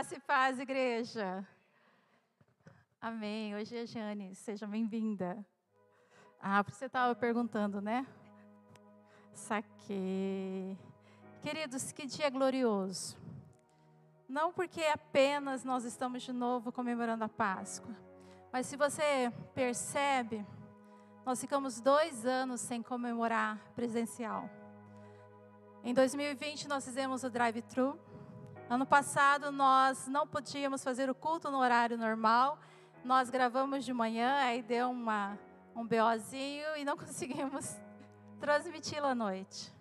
Graça e paz, igreja. Amém. Hoje é Jane, seja bem-vinda. Ah, você estava perguntando, né? Saquei. Queridos, que dia glorioso. Não porque apenas nós estamos de novo comemorando a Páscoa, mas se você percebe, nós ficamos dois anos sem comemorar presencial. Em 2020 nós fizemos o drive-thru. Ano passado nós não podíamos fazer o culto no horário normal. Nós gravamos de manhã, aí deu uma, um BOzinho e não conseguimos transmiti-lo à noite.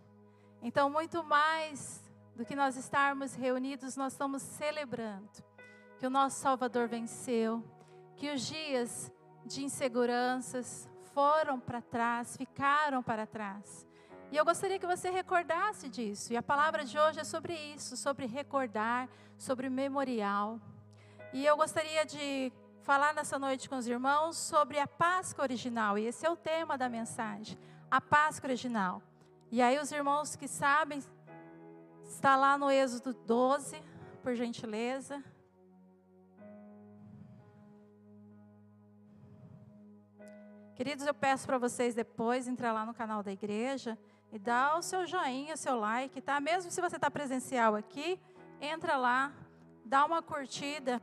Então, muito mais do que nós estarmos reunidos, nós estamos celebrando que o nosso Salvador venceu, que os dias de inseguranças foram para trás, ficaram para trás. E eu gostaria que você recordasse disso. E a palavra de hoje é sobre isso, sobre recordar, sobre memorial. E eu gostaria de falar nessa noite com os irmãos sobre a Páscoa original. E esse é o tema da mensagem, a Páscoa original. E aí os irmãos que sabem, está lá no Êxodo 12, por gentileza. Queridos, eu peço para vocês depois entrar lá no canal da igreja e dá o seu joinha, seu like, tá? Mesmo se você está presencial aqui, entra lá, dá uma curtida,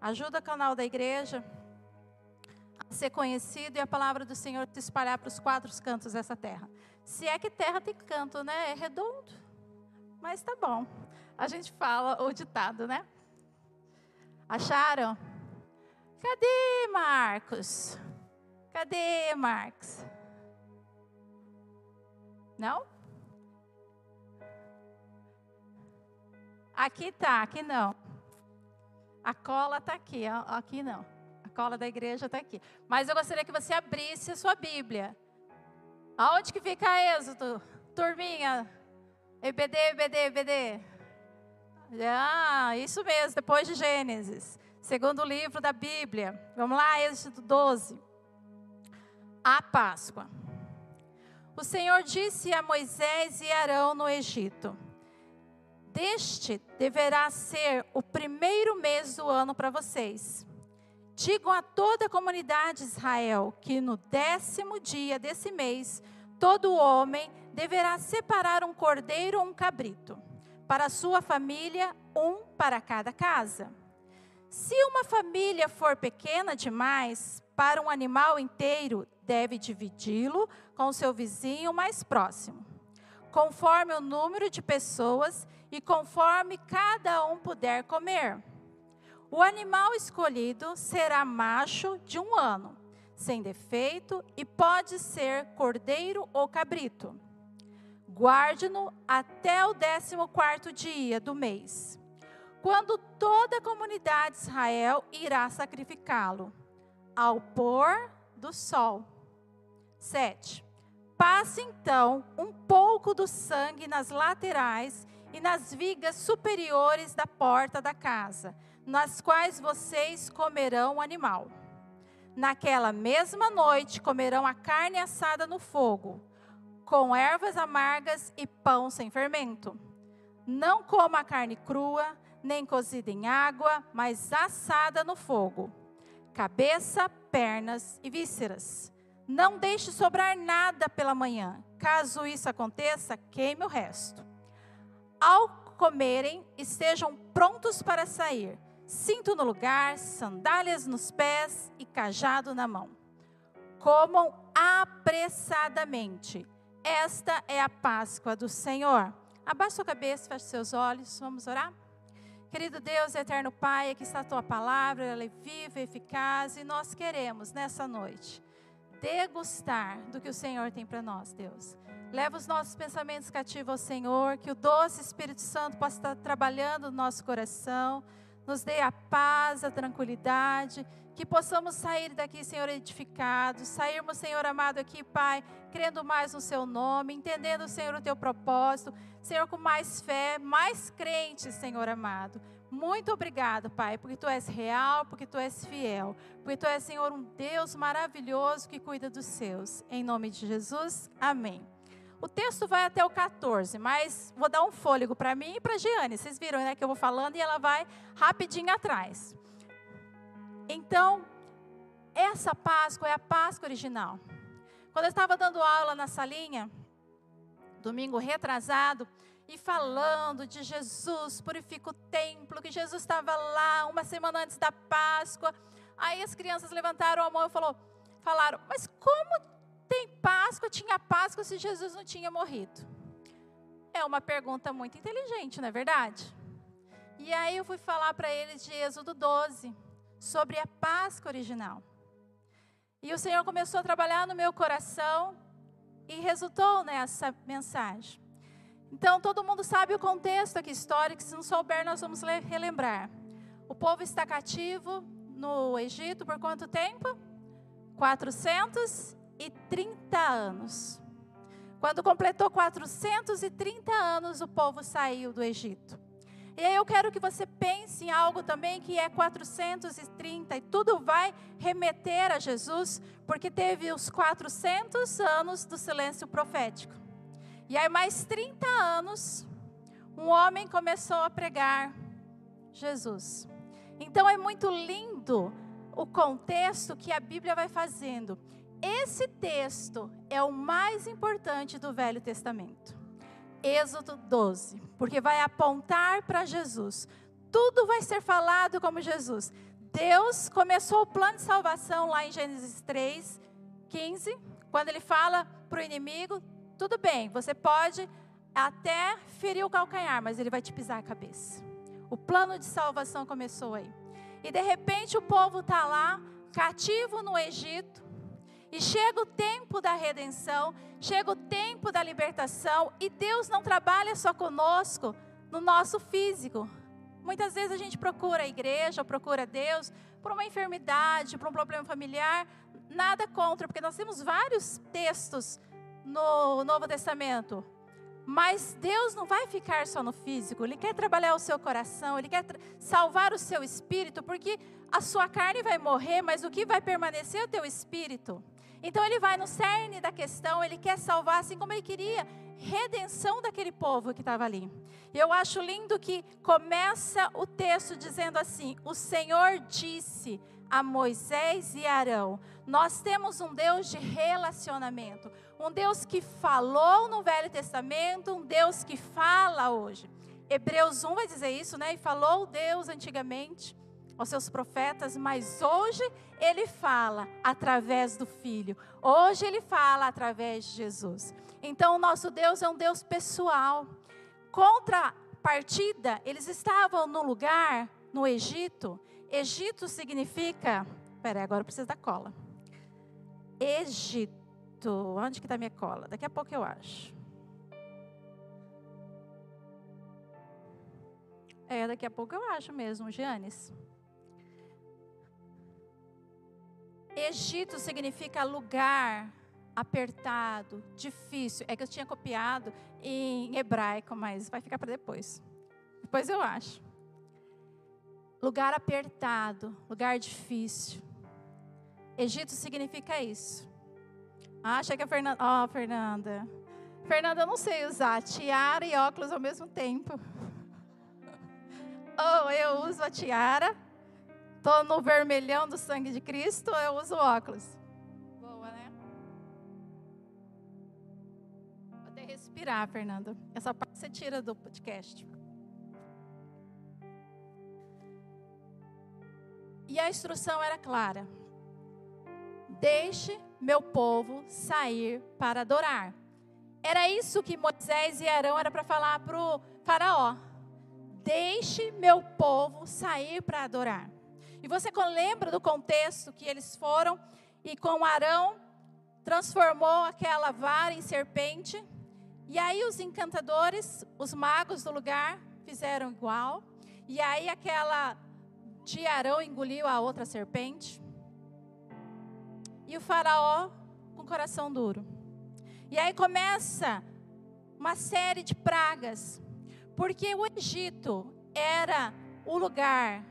ajuda o canal da igreja a ser conhecido e a palavra do Senhor se espalhar para os quatro cantos dessa terra. Se é que terra tem canto, né? É redondo, mas tá bom. A gente fala o ditado, né? Acharam? Cadê Marcos? Cadê Marcos? Não? Aqui tá, aqui não. A cola tá aqui, aqui não. A cola da igreja está aqui. Mas eu gostaria que você abrisse a sua Bíblia. Aonde que fica Êxodo? Turminha. EBD, EBD, EBD. Ah, isso mesmo, depois de Gênesis. Segundo livro da Bíblia. Vamos lá, Êxodo 12. A Páscoa. O Senhor disse a Moisés e Arão no Egito: Deste deverá ser o primeiro mês do ano para vocês. Digam a toda a comunidade de Israel que no décimo dia desse mês, todo homem deverá separar um cordeiro ou um cabrito, para a sua família, um para cada casa. Se uma família for pequena demais para um animal inteiro, deve dividi-lo com seu vizinho mais próximo, conforme o número de pessoas e conforme cada um puder comer. O animal escolhido será macho de um ano, sem defeito, e pode ser cordeiro ou cabrito. Guarde-no até o décimo quarto dia do mês, quando toda a comunidade de Israel irá sacrificá-lo, ao pôr do sol. 7. Passe então um pouco do sangue nas laterais e nas vigas superiores da porta da casa, nas quais vocês comerão o animal. Naquela mesma noite comerão a carne assada no fogo, com ervas amargas e pão sem fermento. Não coma a carne crua, nem cozida em água, mas assada no fogo. Cabeça, pernas e vísceras não deixe sobrar nada pela manhã. Caso isso aconteça, queime o resto. Ao comerem, estejam prontos para sair. Cinto no lugar, sandálias nos pés e cajado na mão. Comam apressadamente. Esta é a Páscoa do Senhor. Abaixe sua cabeça, feche seus olhos. Vamos orar? Querido Deus, eterno Pai, aqui está a tua palavra, ela é viva eficaz, e nós queremos nessa noite degustar do que o Senhor tem para nós, Deus. Leva os nossos pensamentos cativos ao Senhor, que o doce Espírito Santo possa estar trabalhando no nosso coração, nos dê a paz, a tranquilidade, que possamos sair daqui, Senhor, edificados, sairmos, Senhor amado, aqui, Pai, crendo mais no Seu nome, entendendo, Senhor, o Teu propósito, Senhor, com mais fé, mais crentes, Senhor amado. Muito obrigado, Pai, porque tu és real, porque tu és fiel, porque tu és, Senhor, um Deus maravilhoso que cuida dos seus. Em nome de Jesus, amém. O texto vai até o 14, mas vou dar um fôlego para mim e para Giane. Vocês viram, né, que eu vou falando e ela vai rapidinho atrás. Então, essa Páscoa é a Páscoa original. Quando eu estava dando aula na salinha, domingo retrasado, e falando de Jesus, purifica o templo, que Jesus estava lá uma semana antes da Páscoa. Aí as crianças levantaram a mão e falou, falaram: Mas como tem Páscoa, tinha Páscoa se Jesus não tinha morrido? É uma pergunta muito inteligente, não é verdade? E aí eu fui falar para eles de Êxodo 12, sobre a Páscoa original. E o Senhor começou a trabalhar no meu coração e resultou nessa mensagem. Então, todo mundo sabe o contexto aqui histórico, se não souber, nós vamos relembrar. O povo está cativo no Egito por quanto tempo? 430 anos. Quando completou 430 anos, o povo saiu do Egito. E aí eu quero que você pense em algo também que é 430 e tudo vai remeter a Jesus, porque teve os 400 anos do silêncio profético. E aí, mais 30 anos, um homem começou a pregar Jesus. Então, é muito lindo o contexto que a Bíblia vai fazendo. Esse texto é o mais importante do Velho Testamento. Êxodo 12, porque vai apontar para Jesus. Tudo vai ser falado como Jesus. Deus começou o plano de salvação lá em Gênesis 3, 15, quando ele fala para o inimigo: tudo bem, você pode até ferir o calcanhar, mas ele vai te pisar a cabeça. O plano de salvação começou aí. E de repente o povo está lá, cativo no Egito, e chega o tempo da redenção, chega o tempo da libertação, e Deus não trabalha só conosco no nosso físico. Muitas vezes a gente procura a igreja, procura Deus por uma enfermidade, por um problema familiar, nada contra, porque nós temos vários textos no Novo Testamento. Mas Deus não vai ficar só no físico, Ele quer trabalhar o seu coração, Ele quer salvar o seu espírito, porque a sua carne vai morrer, mas o que vai permanecer é o teu espírito. Então Ele vai no cerne da questão, Ele quer salvar, assim como Ele queria redenção daquele povo que estava ali. Eu acho lindo que começa o texto dizendo assim: O Senhor disse a Moisés e Arão: Nós temos um Deus de relacionamento. Um Deus que falou no Velho Testamento, um Deus que fala hoje. Hebreus 1 vai dizer isso, né? E falou Deus antigamente aos seus profetas, mas hoje ele fala através do Filho. Hoje ele fala através de Jesus. Então o nosso Deus é um Deus pessoal. Contra partida, eles estavam no lugar no Egito. Egito significa, peraí, agora eu preciso da cola. Egito Onde que está minha cola? Daqui a pouco eu acho. É, daqui a pouco eu acho mesmo, Giannis. Egito significa lugar apertado, difícil. É que eu tinha copiado em hebraico, mas vai ficar para depois. Depois eu acho. Lugar apertado, lugar difícil. Egito significa isso. Achei que a Fernanda. Ó, oh, Fernanda. Fernanda, eu não sei usar tiara e óculos ao mesmo tempo. Ou eu uso a tiara, tô no vermelhão do sangue de Cristo, ou eu uso óculos. Boa, né? Vou até respirar, Fernanda. Essa parte você tira do podcast. E a instrução era clara. Deixe meu povo sair para adorar. Era isso que Moisés e Arão era para falar para o faraó. Deixe meu povo sair para adorar. E você lembra do contexto que eles foram e com Arão transformou aquela vara em serpente. E aí os encantadores, os magos do lugar, fizeram igual. E aí aquela de Arão engoliu a outra serpente. E o faraó com coração duro. E aí começa uma série de pragas, porque o Egito era o lugar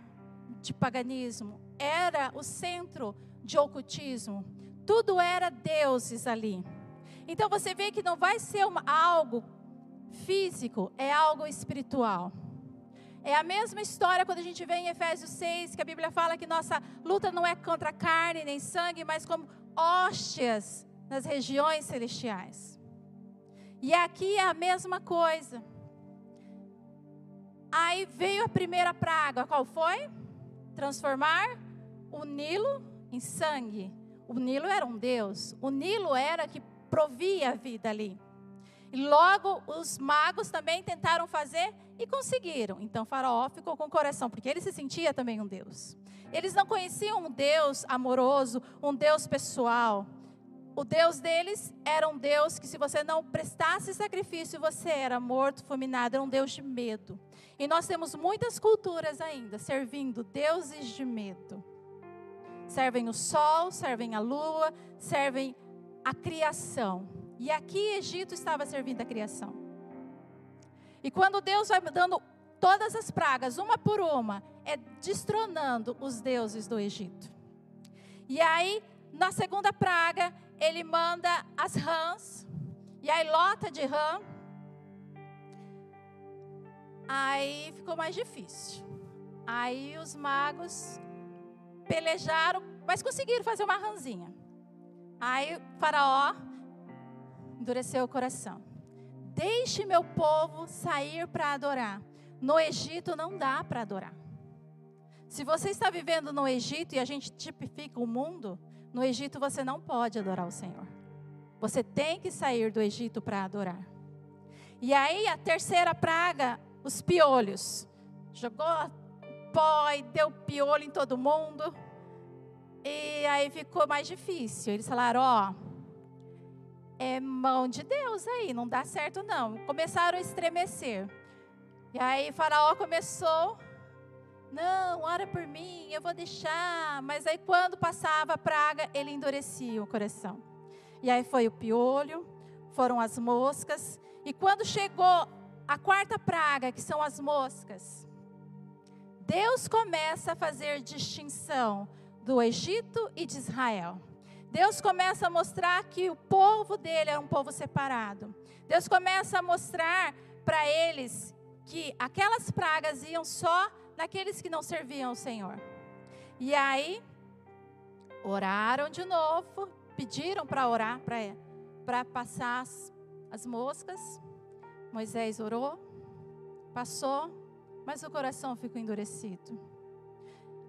de paganismo, era o centro de ocultismo, tudo era deuses ali. Então você vê que não vai ser uma, algo físico, é algo espiritual. É a mesma história quando a gente vê em Efésios 6, que a Bíblia fala que nossa luta não é contra carne nem sangue, mas como hóstias nas regiões celestiais. E aqui é a mesma coisa. Aí veio a primeira praga, qual foi? Transformar o Nilo em sangue. O Nilo era um deus, o Nilo era que provia a vida ali. E logo os magos também tentaram fazer e conseguiram. Então Faraó ficou com o coração, porque ele se sentia também um Deus. Eles não conheciam um Deus amoroso, um Deus pessoal. O Deus deles era um Deus que, se você não prestasse sacrifício, você era morto, fulminado. Era um Deus de medo. E nós temos muitas culturas ainda servindo deuses de medo. Servem o sol, servem a lua, servem a criação. E aqui Egito estava servindo a criação. E quando Deus vai dando todas as pragas, uma por uma, é destronando os deuses do Egito. E aí, na segunda praga, ele manda as rãs, e aí lota de rã. Aí ficou mais difícil. Aí os magos pelejaram, mas conseguiram fazer uma rãzinha. Aí Faraó endureceu o coração. Deixe meu povo sair para adorar. No Egito não dá para adorar. Se você está vivendo no Egito e a gente tipifica o mundo, no Egito você não pode adorar o Senhor. Você tem que sair do Egito para adorar. E aí a terceira praga, os piolhos. Jogou pó e deu piolho em todo mundo. E aí ficou mais difícil. Eles falaram: ó, é mão de Deus aí, não dá certo não. Começaram a estremecer. E aí Faraó começou, não, ora por mim, eu vou deixar. Mas aí quando passava a praga, ele endurecia o coração. E aí foi o piolho, foram as moscas. E quando chegou a quarta praga, que são as moscas, Deus começa a fazer distinção do Egito e de Israel. Deus começa a mostrar que o povo dele é um povo separado. Deus começa a mostrar para eles que aquelas pragas iam só naqueles que não serviam ao Senhor. E aí, oraram de novo, pediram para orar, para passar as, as moscas. Moisés orou, passou, mas o coração ficou endurecido.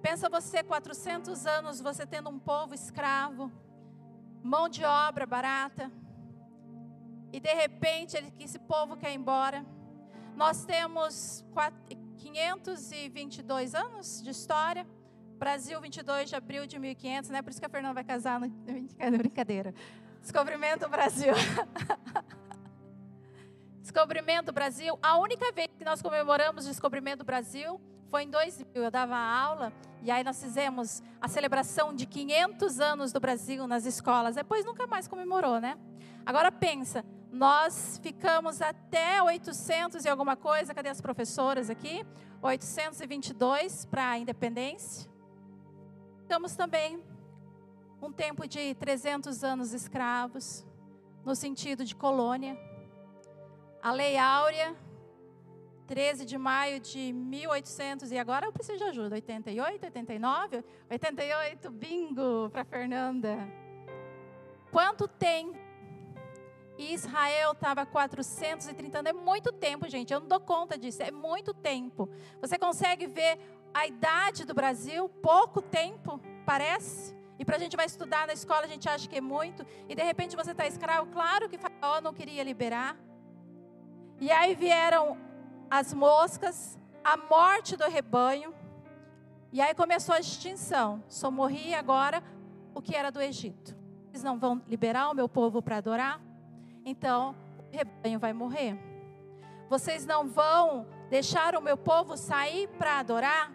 Pensa você, 400 anos, você tendo um povo escravo, mão de obra barata. E de repente esse povo quer ir embora. Nós temos 522 anos de história. Brasil, 22 de abril de 1500, né? Por isso que a Fernanda vai casar no brincadeira. Descobrimento Brasil. Descobrimento Brasil. A única vez que nós comemoramos o Descobrimento Brasil foi em 2000. Eu dava aula e aí nós fizemos a celebração de 500 anos do Brasil nas escolas. Depois nunca mais comemorou, né? Agora pensa, nós ficamos até 800 e alguma coisa, cadê as professoras aqui? 822 para a independência. Ficamos também um tempo de 300 anos escravos, no sentido de colônia. A Lei Áurea 13 de maio de 1800, e agora eu preciso de ajuda, 88, 89, 88, bingo para Fernanda. Quanto tem? Israel estava 430 anos, é muito tempo, gente, eu não dou conta disso, é muito tempo. Você consegue ver a idade do Brasil, pouco tempo, parece? E para a gente vai estudar na escola, a gente acha que é muito, e de repente você está escravo, claro que Faraó não queria liberar. E aí vieram as moscas, a morte do rebanho. E aí começou a extinção. Só morria agora o que era do Egito. Eles não vão liberar o meu povo para adorar? Então, o rebanho vai morrer. Vocês não vão deixar o meu povo sair para adorar?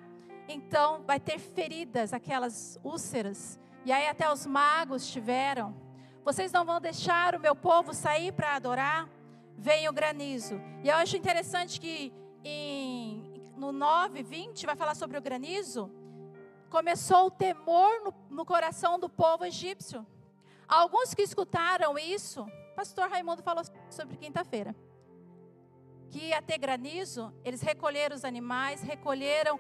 Então, vai ter feridas, aquelas úlceras. E aí, até os magos tiveram. Vocês não vão deixar o meu povo sair para adorar? Vem o granizo. E eu acho interessante que em, no 9, 20, vai falar sobre o granizo. Começou o temor no, no coração do povo egípcio. Alguns que escutaram isso pastor Raimundo falou sobre quinta-feira. Que ia ter granizo, eles recolheram os animais, recolheram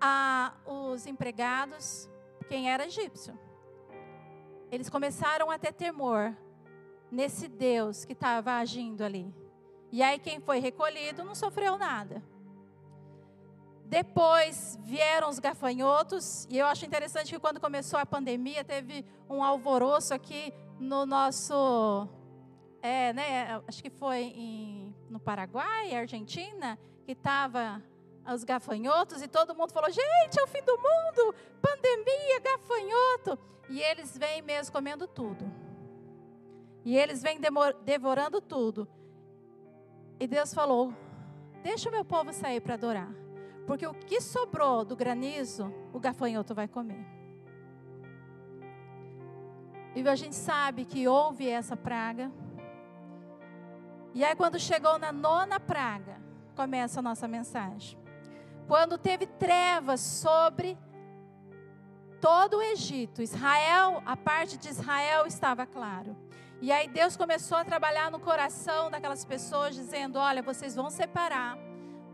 a, os empregados, quem era egípcio. Eles começaram a ter temor nesse Deus que estava agindo ali. E aí quem foi recolhido não sofreu nada. Depois vieram os gafanhotos, e eu acho interessante que quando começou a pandemia, teve um alvoroço aqui no nosso. É, né, acho que foi em, no Paraguai, Argentina, que estava os gafanhotos, e todo mundo falou: gente, é o fim do mundo, pandemia, gafanhoto. E eles vêm mesmo comendo tudo. E eles vêm devorando tudo. E Deus falou: deixa o meu povo sair para adorar. Porque o que sobrou do granizo, o gafanhoto vai comer. E a gente sabe que houve essa praga. E aí, quando chegou na nona praga, começa a nossa mensagem. Quando teve trevas sobre todo o Egito, Israel, a parte de Israel estava claro. E aí Deus começou a trabalhar no coração daquelas pessoas, dizendo: Olha, vocês vão separar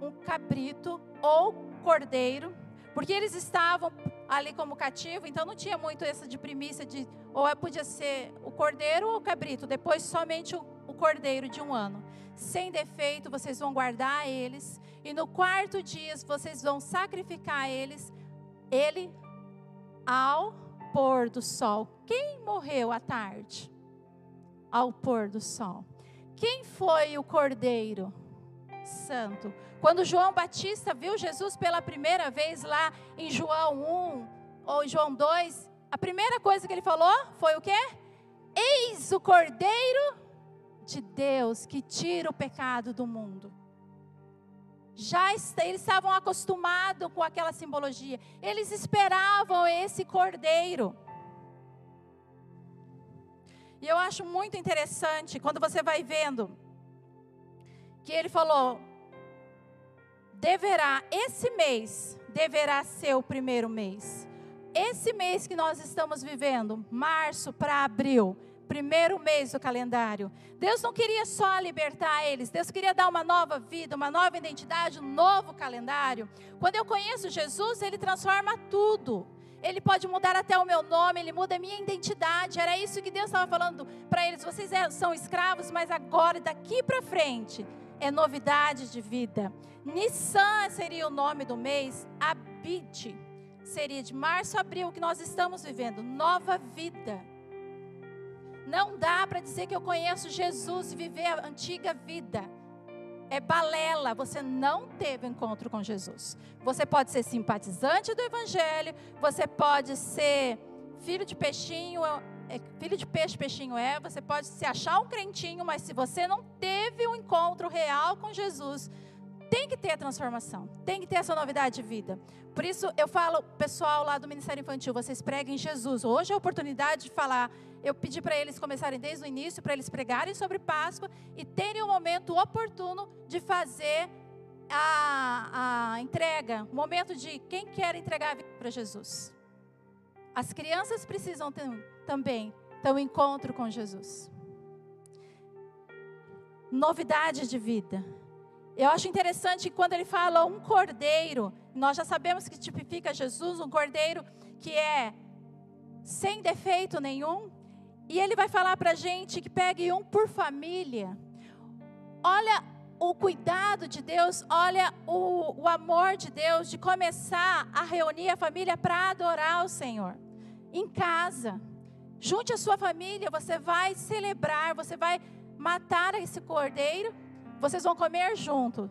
um cabrito ou cordeiro, porque eles estavam ali como cativo, então não tinha muito essa de primícia de ou é, podia ser o cordeiro ou o cabrito, depois somente o, o cordeiro de um ano. Sem defeito, vocês vão guardar eles, e no quarto dia vocês vão sacrificar eles, ele ao pôr do sol. Quem morreu à tarde? Ao pôr do sol. Quem foi o cordeiro? Santo. Quando João Batista viu Jesus pela primeira vez lá em João 1 ou João 2, a primeira coisa que ele falou foi o quê? Eis o Cordeiro de Deus que tira o pecado do mundo. Já eles estavam acostumados com aquela simbologia. Eles esperavam esse cordeiro. E eu acho muito interessante quando você vai vendo que ele falou: deverá, esse mês, deverá ser o primeiro mês. Esse mês que nós estamos vivendo, março para abril, primeiro mês do calendário. Deus não queria só libertar eles, Deus queria dar uma nova vida, uma nova identidade, um novo calendário. Quando eu conheço Jesus, Ele transforma tudo. Ele pode mudar até o meu nome, Ele muda a minha identidade. Era isso que Deus estava falando para eles. Vocês é, são escravos, mas agora, daqui para frente, é novidade de vida. Nissan seria o nome do mês, Abid seria de março a abril, que nós estamos vivendo, nova vida. Não dá para dizer que eu conheço Jesus e viver a antiga vida. É balela, você não teve encontro com Jesus. Você pode ser simpatizante do Evangelho, você pode ser filho de peixinho, é, filho de peixe, peixinho é. Você pode se achar um crentinho, mas se você não teve um encontro real com Jesus, tem que ter a transformação, tem que ter essa novidade de vida. Por isso eu falo, pessoal lá do Ministério Infantil, vocês preguem Jesus. Hoje é a oportunidade de falar. Eu pedi para eles começarem desde o início, para eles pregarem sobre Páscoa e terem o um momento oportuno de fazer a, a entrega, o momento de quem quer entregar a vida para Jesus. As crianças precisam ter, também ter um encontro com Jesus. Novidade de vida. Eu acho interessante quando ele fala um cordeiro, nós já sabemos que tipifica Jesus, um cordeiro que é sem defeito nenhum. E ele vai falar para a gente que pegue um por família. Olha o cuidado de Deus, olha o, o amor de Deus de começar a reunir a família para adorar o Senhor em casa. Junte a sua família, você vai celebrar, você vai matar esse cordeiro, vocês vão comer junto,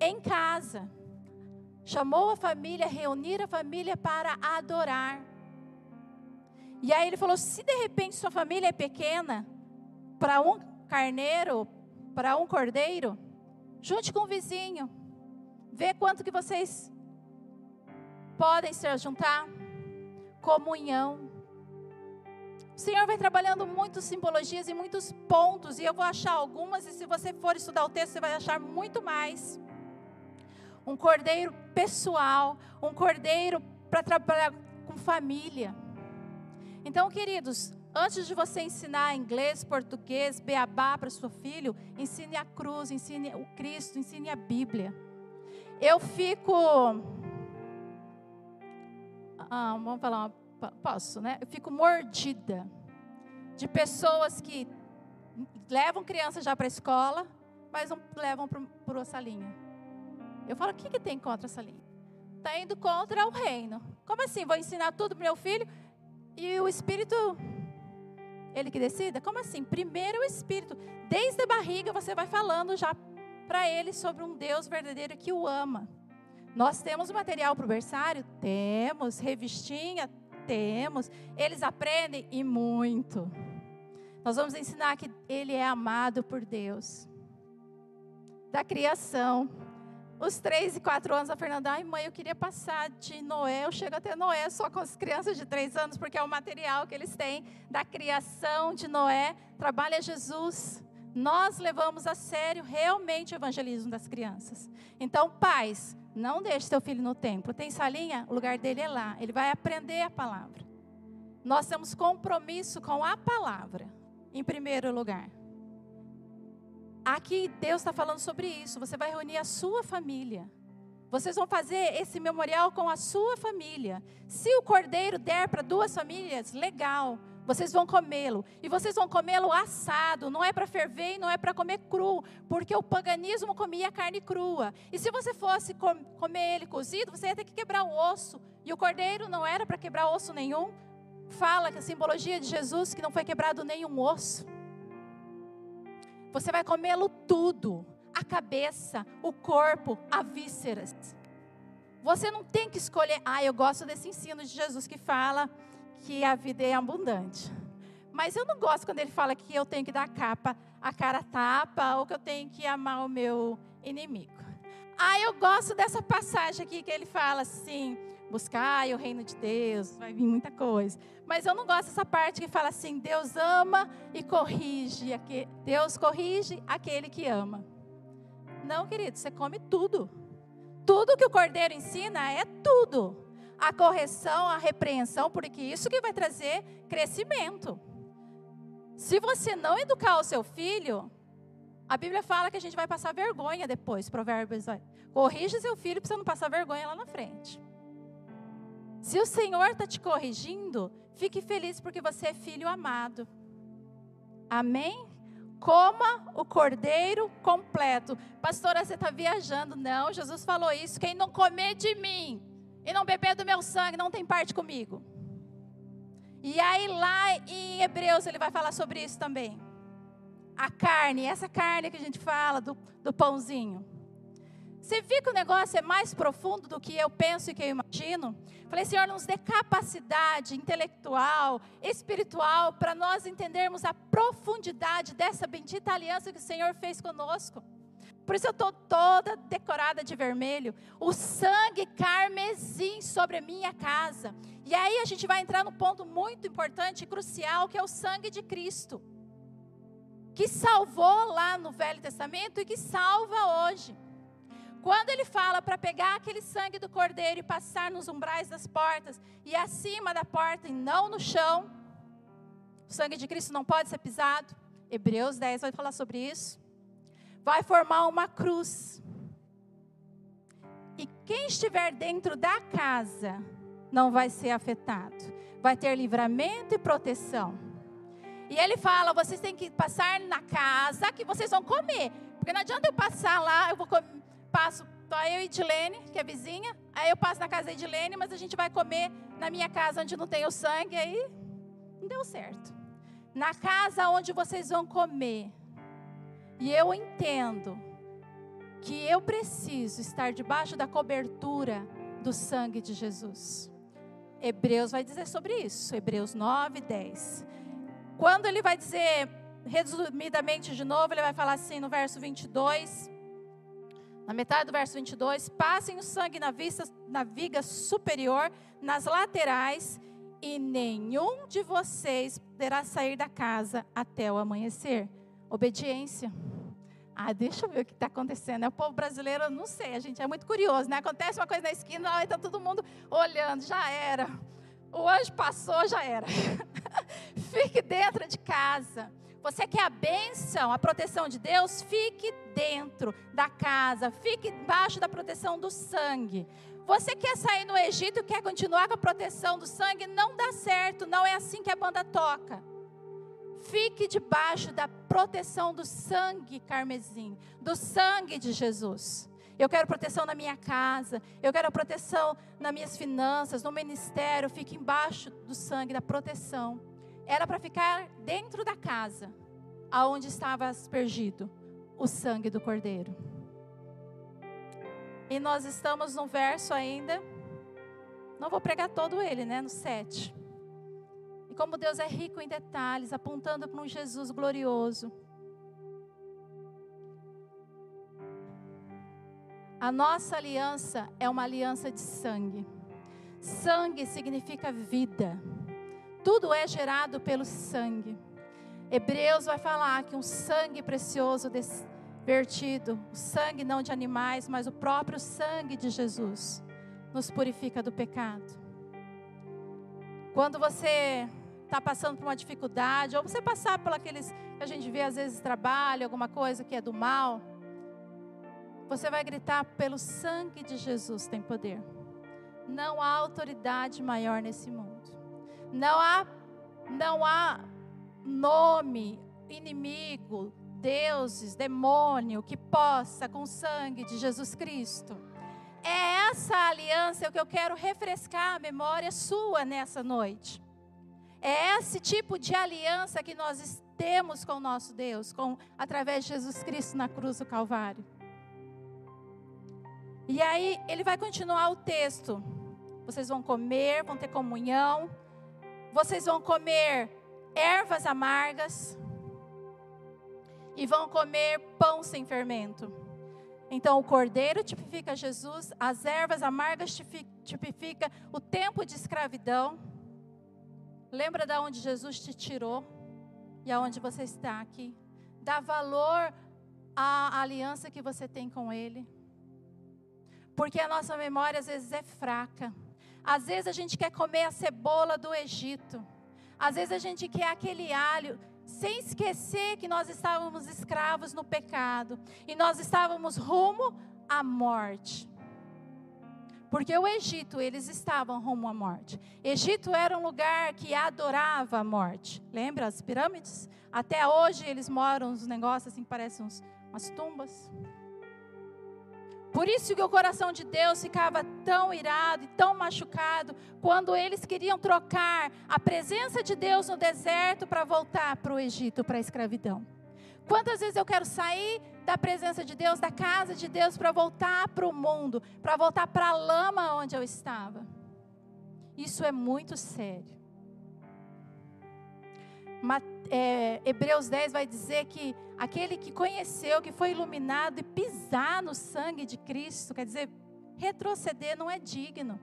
em casa. Chamou a família, reunir a família para adorar. E aí ele falou: se de repente sua família é pequena, para um carneiro, para um cordeiro, junte com o vizinho, vê quanto que vocês podem se juntar comunhão. O Senhor vai trabalhando muitas simbologias e muitos pontos, e eu vou achar algumas, e se você for estudar o texto, você vai achar muito mais. Um cordeiro pessoal, um cordeiro para trabalhar com família. Então, queridos, Antes de você ensinar inglês, português, beabá para seu filho, ensine a cruz, ensine o Cristo, ensine a Bíblia. Eu fico. Ah, vamos falar, posso, né? Eu fico mordida de pessoas que levam criança já para a escola, mas não levam para uma salinha. Eu falo, o que, que tem contra a salinha? Está indo contra o reino. Como assim? Vou ensinar tudo para meu filho e o Espírito ele que decida? Como assim? Primeiro o Espírito. Desde a barriga você vai falando já para ele sobre um Deus verdadeiro que o ama. Nós temos material para o berçário? Temos. Revistinha? Temos. Eles aprendem e muito. Nós vamos ensinar que ele é amado por Deus. Da criação os três e quatro anos, a Fernanda, ai mãe, eu queria passar de Noé, eu chego até Noé só com as crianças de três anos, porque é o material que eles têm da criação de Noé, trabalha Jesus. Nós levamos a sério realmente o evangelismo das crianças. Então, pais, não deixe seu filho no templo. Tem salinha? O lugar dele é lá. Ele vai aprender a palavra. Nós temos compromisso com a palavra, em primeiro lugar. Aqui Deus está falando sobre isso. Você vai reunir a sua família. Vocês vão fazer esse memorial com a sua família. Se o cordeiro der para duas famílias, legal. Vocês vão comê-lo. E vocês vão comê-lo assado. Não é para ferver e não é para comer cru. Porque o paganismo comia carne crua. E se você fosse comer ele cozido, você ia ter que quebrar o osso. E o cordeiro não era para quebrar osso nenhum. Fala que a simbologia de Jesus que não foi quebrado nenhum osso. Você vai comê-lo tudo: a cabeça, o corpo, a vísceras. Você não tem que escolher, ah, eu gosto desse ensino de Jesus que fala que a vida é abundante. Mas eu não gosto quando ele fala que eu tenho que dar capa, a cara tapa, ou que eu tenho que amar o meu inimigo. Ah, eu gosto dessa passagem aqui que ele fala assim: buscar o reino de Deus, vai vir muita coisa. Mas eu não gosto dessa parte que fala assim: Deus ama e corrige, Deus corrige aquele que ama. Não, querido, você come tudo. Tudo que o cordeiro ensina é tudo. A correção, a repreensão, porque isso que vai trazer crescimento. Se você não educar o seu filho, a Bíblia fala que a gente vai passar vergonha depois, Provérbios. Corrige seu filho para você não passar vergonha lá na frente. Se o Senhor está te corrigindo, fique feliz porque você é filho amado. Amém? Coma o cordeiro completo. Pastora, você está viajando. Não, Jesus falou isso. Quem não comer de mim e não beber do meu sangue não tem parte comigo. E aí, lá em Hebreus, ele vai falar sobre isso também. A carne, essa carne que a gente fala do, do pãozinho. Você vê que o negócio é mais profundo do que eu penso e que eu imagino? Falei, Senhor, nos dê capacidade intelectual, espiritual, para nós entendermos a profundidade dessa bendita aliança que o Senhor fez conosco. Por isso eu estou toda decorada de vermelho. O sangue carmesim sobre a minha casa. E aí a gente vai entrar no ponto muito importante e crucial, que é o sangue de Cristo. Que salvou lá no Velho Testamento e que salva hoje. Quando ele fala para pegar aquele sangue do cordeiro e passar nos umbrais das portas e acima da porta e não no chão, o sangue de Cristo não pode ser pisado. Hebreus 10 vai falar sobre isso. Vai formar uma cruz. E quem estiver dentro da casa não vai ser afetado. Vai ter livramento e proteção. E ele fala: vocês têm que passar na casa que vocês vão comer. Porque não adianta eu passar lá, eu vou comer passo, tô eu e Edilene, que é vizinha, aí eu passo na casa da Edilene, mas a gente vai comer na minha casa onde não tem o sangue, aí não deu certo. Na casa onde vocês vão comer, e eu entendo que eu preciso estar debaixo da cobertura do sangue de Jesus. Hebreus vai dizer sobre isso, Hebreus 9, 10. Quando ele vai dizer, resumidamente de novo, ele vai falar assim no verso 22 na metade do verso 22, passem o sangue na, vista, na viga superior, nas laterais, e nenhum de vocês poderá sair da casa até o amanhecer. Obediência. Ah, deixa eu ver o que está acontecendo. É o povo brasileiro, eu não sei, a gente é muito curioso, né? Acontece uma coisa na esquina, está todo mundo olhando, já era. O anjo passou, já era. fique dentro de casa. Você quer a bênção, a proteção de Deus? Fique dentro da casa, fique embaixo da proteção do sangue. Você quer sair no Egito, quer continuar com a proteção do sangue? Não dá certo, não é assim que a banda toca. Fique debaixo da proteção do sangue carmesim, do sangue de Jesus. Eu quero proteção na minha casa, eu quero proteção nas minhas finanças, no ministério. Fique embaixo do sangue, da proteção. Era para ficar dentro da casa, aonde estava aspergido o sangue do cordeiro. E nós estamos no verso ainda, não vou pregar todo ele, né? No 7. Como Deus é rico em detalhes, apontando para um Jesus glorioso. A nossa aliança é uma aliança de sangue. Sangue significa vida. Tudo é gerado pelo sangue. Hebreus vai falar que um sangue precioso vertido, o sangue não de animais, mas o próprio sangue de Jesus, nos purifica do pecado. Quando você está passando por uma dificuldade, ou você passar por aqueles que a gente vê às vezes trabalho, alguma coisa que é do mal, você vai gritar: pelo sangue de Jesus tem poder. Não há autoridade maior nesse mundo. Não há, não há nome, inimigo, deuses, demônio que possa com o sangue de Jesus Cristo. É essa aliança que eu quero refrescar a memória sua nessa noite. É esse tipo de aliança que nós temos com o nosso Deus, com através de Jesus Cristo na cruz do Calvário. E aí ele vai continuar o texto. Vocês vão comer, vão ter comunhão. Vocês vão comer ervas amargas e vão comer pão sem fermento. Então, o cordeiro tipifica Jesus, as ervas amargas tipifica o tempo de escravidão. Lembra de onde Jesus te tirou e aonde você está aqui. Dá valor à aliança que você tem com Ele. Porque a nossa memória às vezes é fraca. Às vezes a gente quer comer a cebola do Egito. Às vezes a gente quer aquele alho, sem esquecer que nós estávamos escravos no pecado e nós estávamos rumo à morte. Porque o Egito, eles estavam rumo à morte. Egito era um lugar que adorava a morte. Lembra as pirâmides? Até hoje eles moram nos negócios assim, parecem uns, umas tumbas. Por isso que o coração de Deus ficava tão irado e tão machucado quando eles queriam trocar a presença de Deus no deserto para voltar para o Egito, para a escravidão. Quantas vezes eu quero sair da presença de Deus, da casa de Deus, para voltar para o mundo, para voltar para a lama onde eu estava? Isso é muito sério. É, Hebreus 10 vai dizer que aquele que conheceu, que foi iluminado e pisar no sangue de Cristo, quer dizer, retroceder não é digno.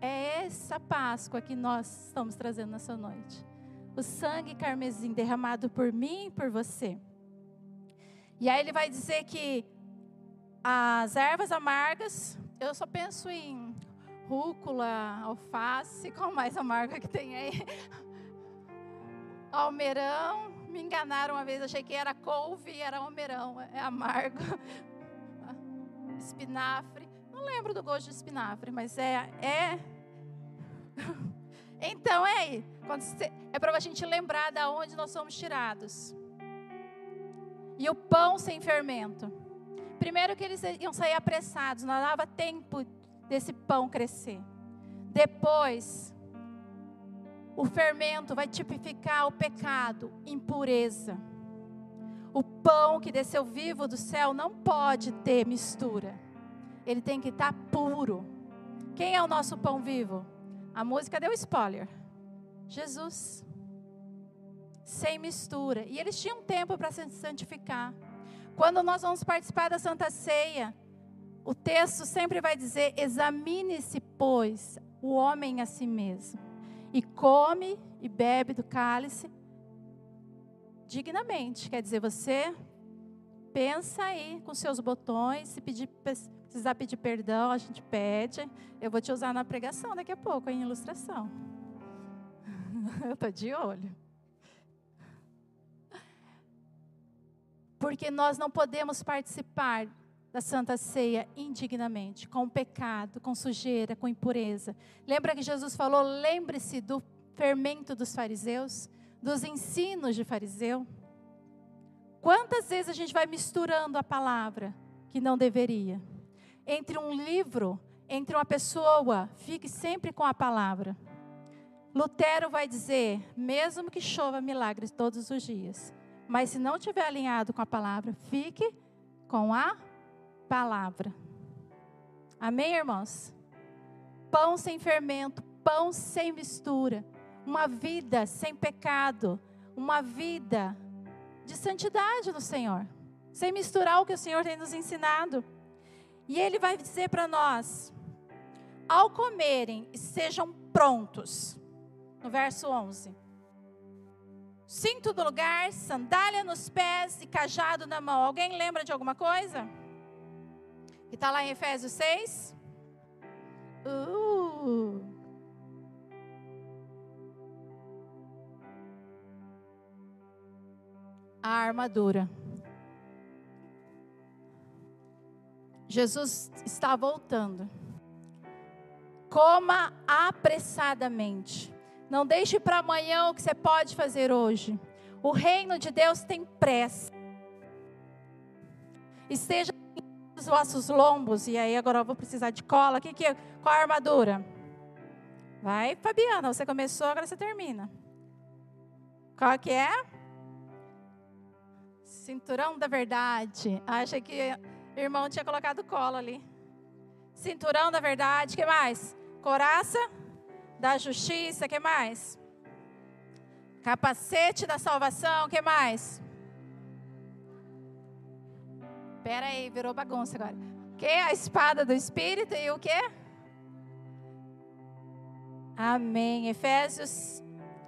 É essa Páscoa que nós estamos trazendo nessa noite. O sangue carmesim derramado por mim e por você. E aí ele vai dizer que as ervas amargas, eu só penso em rúcula, alface, qual mais amarga que tem aí? Almeirão, me enganaram uma vez, achei que era couve era almeirão, é amargo. Espinafre, não lembro do gosto de espinafre, mas é. é... Então é é para a gente lembrar da onde nós somos tirados. E o pão sem fermento. Primeiro que eles iam sair apressados, não dava tempo desse pão crescer. Depois, o fermento vai tipificar o pecado, impureza. O pão que desceu vivo do céu não pode ter mistura. Ele tem que estar puro. Quem é o nosso pão vivo? A música deu spoiler. Jesus. Sem mistura. E eles tinham tempo para se santificar. Quando nós vamos participar da Santa Ceia, o texto sempre vai dizer: examine-se, pois, o homem a si mesmo, e come e bebe do cálice dignamente. Quer dizer, você pensa aí com seus botões, se pedir precisar pedir perdão, a gente pede. Eu vou te usar na pregação daqui a pouco, em ilustração. Eu estou de olho. Porque nós não podemos participar da Santa Ceia indignamente, com pecado, com sujeira, com impureza. Lembra que Jesus falou: lembre-se do fermento dos fariseus, dos ensinos de fariseu. Quantas vezes a gente vai misturando a palavra que não deveria? Entre um livro, entre uma pessoa, fique sempre com a palavra. Lutero vai dizer: mesmo que chova milagres todos os dias, mas se não tiver alinhado com a palavra, fique com a palavra. Amém, irmãos? Pão sem fermento, pão sem mistura, uma vida sem pecado, uma vida de santidade no Senhor, sem misturar o que o Senhor tem nos ensinado. E Ele vai dizer para nós: ao comerem, sejam prontos. No verso 11 cinto do lugar, sandália nos pés e cajado na mão. Alguém lembra de alguma coisa? Que está lá em Efésios 6? Uh. A armadura. Jesus está voltando. Coma apressadamente. Não deixe para amanhã o que você pode fazer hoje. O reino de Deus tem pressa. Esteja os vossos lombos. E aí agora eu vou precisar de cola. Que que, qual a armadura? Vai, Fabiana. Você começou, agora você termina. Qual que é? Cinturão da verdade. Achei que o irmão tinha colocado cola ali. Cinturão da verdade. que mais? Coraça da justiça, que mais? Capacete da salvação, que mais? Pera aí, virou bagunça agora. Que a espada do espírito e o que? Amém. Efésios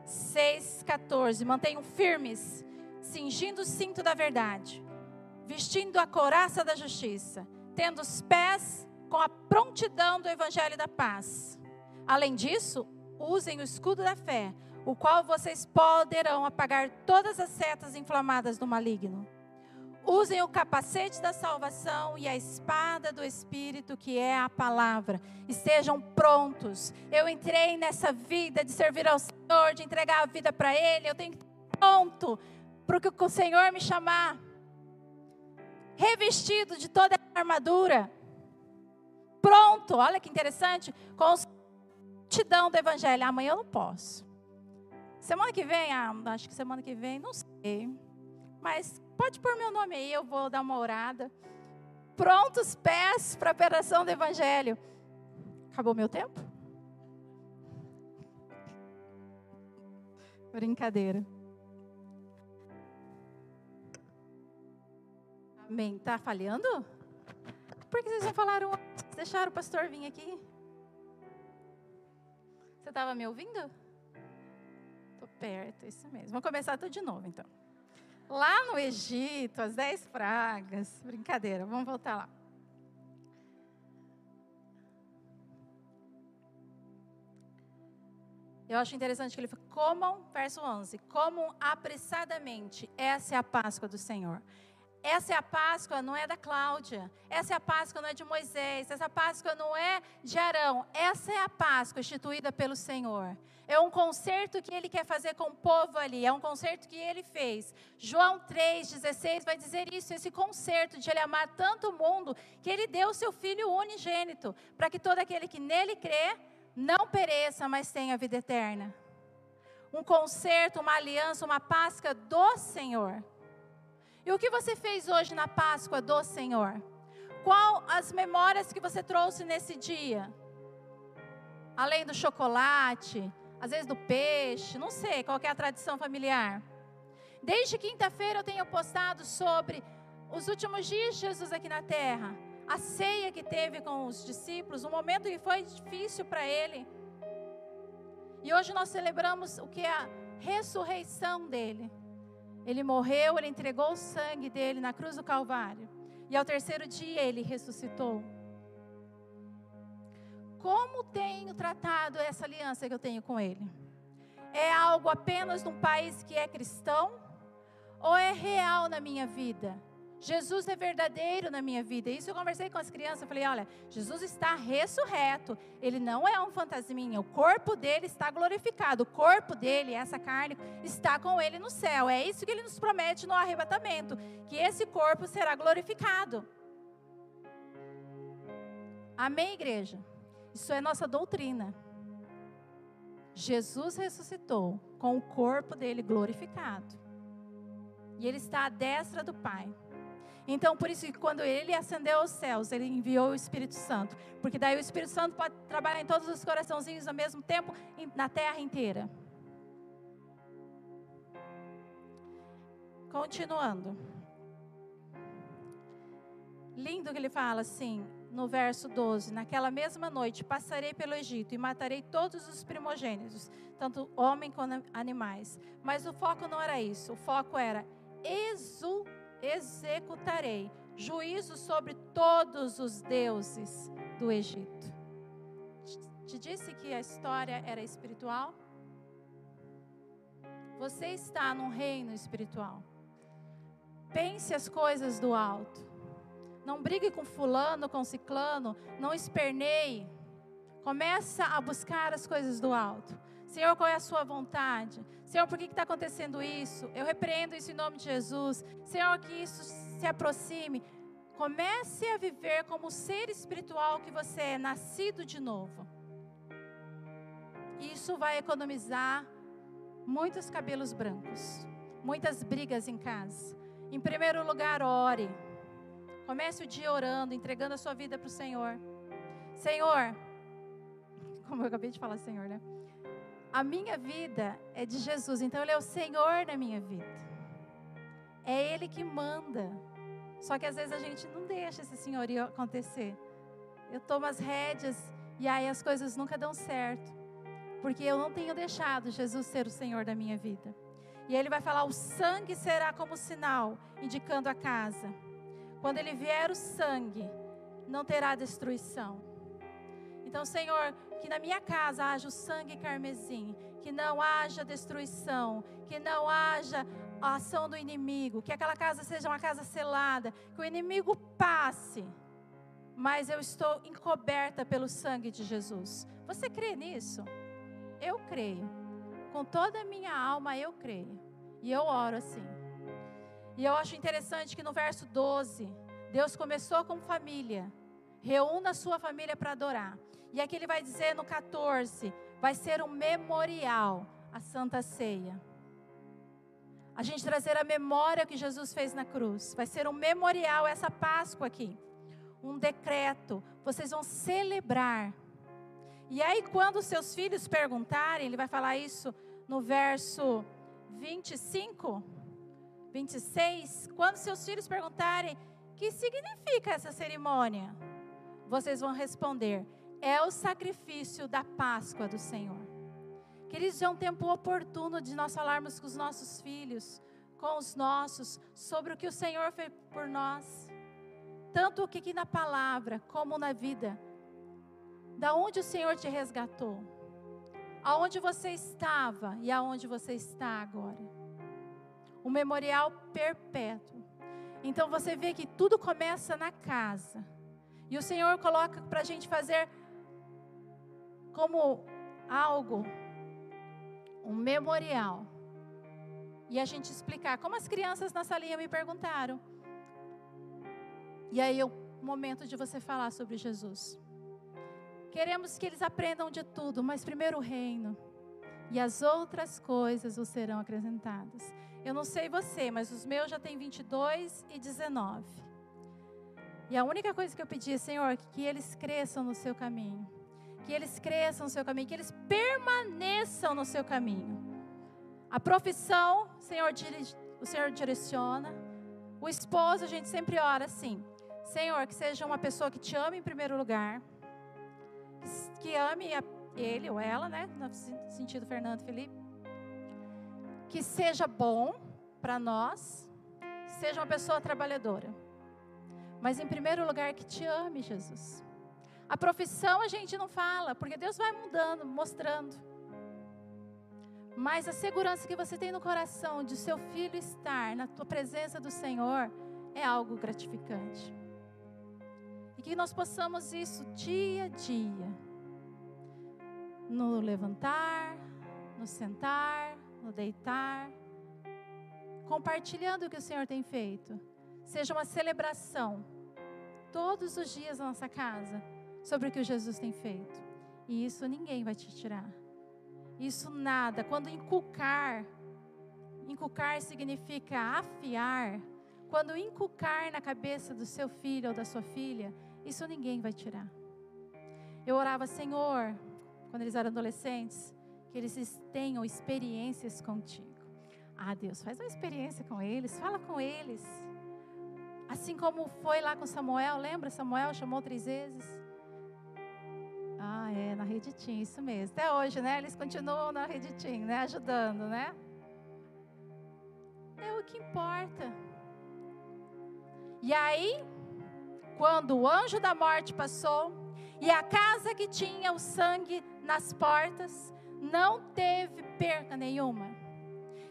6:14. Mantenham firmes, cingindo o cinto da verdade, vestindo a coraça da justiça, tendo os pés com a prontidão do evangelho da paz Além disso, usem o escudo da fé, o qual vocês poderão apagar todas as setas inflamadas do maligno. Usem o capacete da salvação e a espada do Espírito, que é a palavra. Estejam prontos. Eu entrei nessa vida de servir ao Senhor, de entregar a vida para Ele. Eu tenho que estar pronto para o que o Senhor me chamar. Revestido de toda a armadura. Pronto, olha que interessante. Com os multidão do evangelho. Amanhã eu não posso. Semana que vem, ah, acho que semana que vem, não sei. Mas pode pôr meu nome aí, eu vou dar uma orada. Prontos pés para a operação do evangelho. Acabou meu tempo? Brincadeira. Amém. Tá falhando? Por que vocês não falaram antes? Deixaram o pastor vir aqui? Você estava me ouvindo? Estou perto, isso mesmo. Vamos começar tudo de novo, então. Lá no Egito, as dez pragas. Brincadeira, vamos voltar lá. Eu acho interessante que ele fala, comam, verso 11, comam apressadamente, essa é a Páscoa do Senhor. Essa é a Páscoa, não é da Cláudia. Essa é a Páscoa, não é de Moisés. Essa Páscoa não é de Arão. Essa é a Páscoa instituída pelo Senhor. É um concerto que ele quer fazer com o povo ali. É um concerto que ele fez. João 3,16 vai dizer isso: esse concerto de ele amar tanto o mundo, que ele deu o seu Filho unigênito, para que todo aquele que nele crê não pereça, mas tenha vida eterna. Um concerto, uma aliança, uma Páscoa do Senhor. E o que você fez hoje na Páscoa do Senhor? Qual as memórias que você trouxe nesse dia? Além do chocolate, às vezes do peixe, não sei qual é a tradição familiar. Desde quinta-feira eu tenho postado sobre os últimos dias de Jesus aqui na terra, a ceia que teve com os discípulos, um momento que foi difícil para ele. E hoje nós celebramos o que é a ressurreição dele. Ele morreu, ele entregou o sangue dele na cruz do Calvário. E ao terceiro dia ele ressuscitou. Como tenho tratado essa aliança que eu tenho com ele? É algo apenas num país que é cristão? Ou é real na minha vida? Jesus é verdadeiro na minha vida. Isso eu conversei com as crianças. Eu falei: olha, Jesus está ressurreto. Ele não é um fantasminha. O corpo dele está glorificado. O corpo dele, essa carne, está com ele no céu. É isso que ele nos promete no arrebatamento: que esse corpo será glorificado. Amém, igreja? Isso é nossa doutrina. Jesus ressuscitou com o corpo dele glorificado. E ele está à destra do Pai. Então, por isso que quando ele ascendeu aos céus, ele enviou o Espírito Santo. Porque daí o Espírito Santo pode trabalhar em todos os coraçãozinhos ao mesmo tempo, na terra inteira. Continuando. Lindo que ele fala assim, no verso 12: Naquela mesma noite passarei pelo Egito e matarei todos os primogênitos, tanto homem como animais. Mas o foco não era isso, o foco era exultar executarei juízo sobre todos os deuses do Egito. Te disse que a história era espiritual? Você está num reino espiritual. Pense as coisas do alto. Não brigue com fulano, com ciclano, não esperneie. Começa a buscar as coisas do alto. Senhor, qual é a sua vontade? Senhor, por que está acontecendo isso? Eu repreendo isso em nome de Jesus. Senhor, que isso se aproxime. Comece a viver como ser espiritual que você é, nascido de novo. Isso vai economizar muitos cabelos brancos, muitas brigas em casa. Em primeiro lugar, ore. Comece o dia orando, entregando a sua vida para o Senhor. Senhor, como eu acabei de falar, Senhor, né? A minha vida é de Jesus, então Ele é o Senhor da minha vida. É Ele que manda. Só que às vezes a gente não deixa esse senhorio acontecer. Eu tomo as rédeas e aí as coisas nunca dão certo. Porque eu não tenho deixado Jesus ser o Senhor da minha vida. E ele vai falar: o sangue será como sinal, indicando a casa. Quando ele vier o sangue, não terá destruição. Então, Senhor, que na minha casa haja o sangue carmesim, que não haja destruição, que não haja a ação do inimigo, que aquela casa seja uma casa selada, que o inimigo passe, mas eu estou encoberta pelo sangue de Jesus. Você crê nisso? Eu creio. Com toda a minha alma eu creio. E eu oro assim. E eu acho interessante que no verso 12, Deus começou com família. Reúna a sua família para adorar. E aqui ele vai dizer no 14: vai ser um memorial a Santa Ceia. A gente trazer a memória que Jesus fez na cruz. Vai ser um memorial essa Páscoa aqui. Um decreto. Vocês vão celebrar. E aí, quando seus filhos perguntarem, ele vai falar isso no verso 25, 26. Quando seus filhos perguntarem, que significa essa cerimônia? Vocês vão responder: é o sacrifício da Páscoa do Senhor. Queridos, é um tempo oportuno de nós falarmos com os nossos filhos, com os nossos, sobre o que o Senhor fez por nós. Tanto o que na palavra, como na vida. Da onde o Senhor te resgatou. Aonde você estava e aonde você está agora. Um memorial perpétuo. Então você vê que tudo começa na casa. E o Senhor coloca para a gente fazer como algo, um memorial. E a gente explicar, como as crianças na salinha me perguntaram. E aí é o momento de você falar sobre Jesus. Queremos que eles aprendam de tudo, mas primeiro o reino. E as outras coisas os serão acrescentadas. Eu não sei você, mas os meus já têm 22 e 19. E a única coisa que eu pedi, Senhor, que eles cresçam no seu caminho que eles cresçam no seu caminho, que eles permaneçam no seu caminho. A profissão, Senhor, o Senhor direciona. O esposo, a gente sempre ora assim: Senhor, que seja uma pessoa que te ame em primeiro lugar, que ame ele ou ela, né? No sentido Fernando Felipe. Que seja bom para nós, que seja uma pessoa trabalhadora. Mas em primeiro lugar, que te ame, Jesus. A profissão a gente não fala, porque Deus vai mudando, mostrando. Mas a segurança que você tem no coração de seu filho estar na tua presença do Senhor é algo gratificante. E que nós possamos isso dia a dia. No levantar, no sentar, no deitar, compartilhando o que o Senhor tem feito. Seja uma celebração todos os dias na nossa casa sobre o que Jesus tem feito. E isso ninguém vai te tirar. Isso nada. Quando inculcar, inculcar significa afiar. Quando inculcar na cabeça do seu filho ou da sua filha, isso ninguém vai tirar. Eu orava, Senhor, quando eles eram adolescentes, que eles tenham experiências contigo. Ah, Deus, faz uma experiência com eles, fala com eles. Assim como foi lá com Samuel, lembra? Samuel chamou três vezes. Ah, é, na Rede Team, isso mesmo. Até hoje, né? Eles continuam na Rede Team, né? Ajudando, né? É o que importa. E aí, quando o anjo da morte passou, e a casa que tinha o sangue nas portas, não teve perca nenhuma.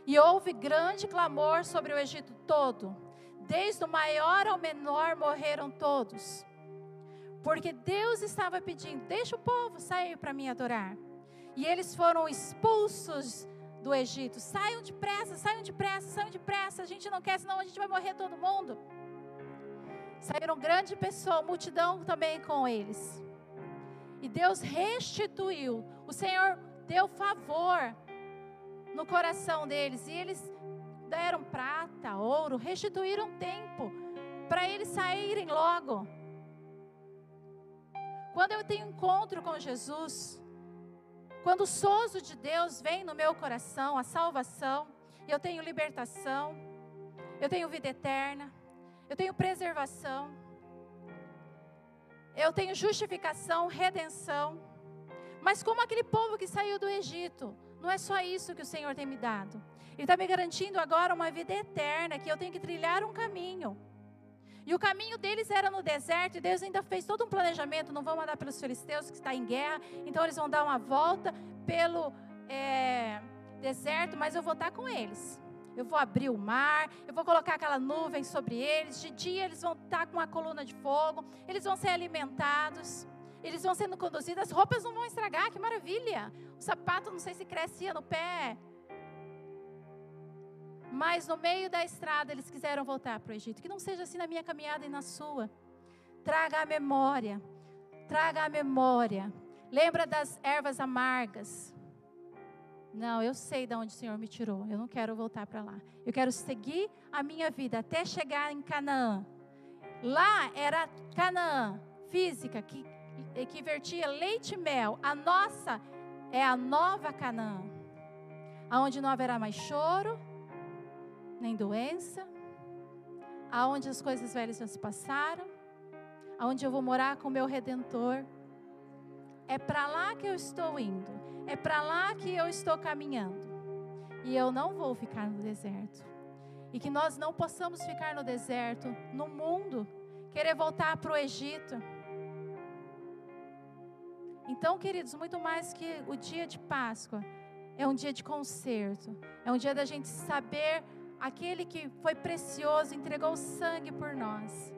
E houve grande clamor sobre o Egito todo. Desde o maior ao menor morreram todos. Porque Deus estava pedindo: deixa o povo sair para me adorar. E eles foram expulsos do Egito. Saiam depressa, saiam depressa, saiam depressa. A gente não quer, senão a gente vai morrer todo mundo. Saíram grande pessoa, multidão também com eles. E Deus restituiu. O Senhor deu favor no coração deles. E eles deram prata, ouro, restituíram tempo para eles saírem logo. Quando eu tenho encontro com Jesus, quando o sozo de Deus vem no meu coração, a salvação, eu tenho libertação, eu tenho vida eterna, eu tenho preservação, eu tenho justificação, redenção. Mas como aquele povo que saiu do Egito, não é só isso que o Senhor tem me dado. Ele está me garantindo agora uma vida eterna, que eu tenho que trilhar um caminho. E o caminho deles era no deserto, e Deus ainda fez todo um planejamento: não vão andar pelos filisteus que está em guerra, então eles vão dar uma volta pelo é, deserto, mas eu vou estar com eles. Eu vou abrir o mar, eu vou colocar aquela nuvem sobre eles. De dia eles vão estar com uma coluna de fogo, eles vão ser alimentados, eles vão sendo conduzidos. As roupas não vão estragar, que maravilha! O sapato, não sei se crescia no pé, mas no meio da estrada eles quiseram voltar para o Egito. Que não seja assim na minha caminhada e na sua. Traga a memória. Traga a memória. Lembra das ervas amargas. Não, eu sei de onde o Senhor me tirou. Eu não quero voltar para lá. Eu quero seguir a minha vida até chegar em Canaã. Lá era Canaã física que, que vertia leite e mel. A nossa é a nova Canaã. Aonde não haverá mais choro, nem doença, aonde as coisas velhas já se passaram, aonde eu vou morar com o meu redentor. É para lá que eu estou indo, é para lá que eu estou caminhando. E eu não vou ficar no deserto. E que nós não possamos ficar no deserto, no mundo, querer voltar para o Egito. Então, queridos, muito mais que o dia de Páscoa, é um dia de conserto, é um dia da gente saber aquele que foi precioso, entregou sangue por nós,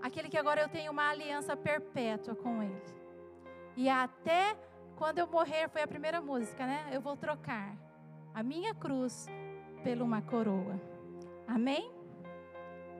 aquele que agora eu tenho uma aliança perpétua com Ele. E até quando eu morrer, foi a primeira música, né? Eu vou trocar a minha cruz por uma coroa. Amém?